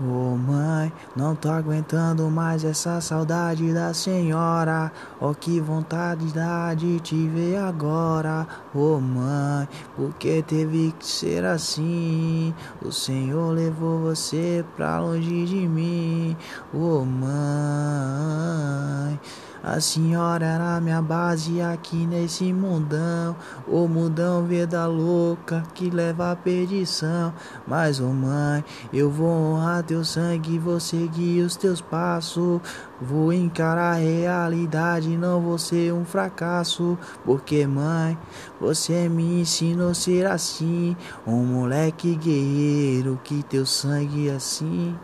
Oh, mãe, não tô aguentando mais essa saudade da senhora. Oh, que vontade dá de te ver agora. Oh, mãe, porque teve que ser assim? O Senhor levou você pra longe de mim. Oh, mãe. A senhora era minha base aqui nesse mundão. O mundão vida louca que leva à perdição. Mas, ô oh mãe, eu vou honrar teu sangue, vou seguir os teus passos. Vou encarar a realidade, não vou ser um fracasso. Porque, mãe, você me ensinou a ser assim. Um moleque guerreiro que teu sangue é assim.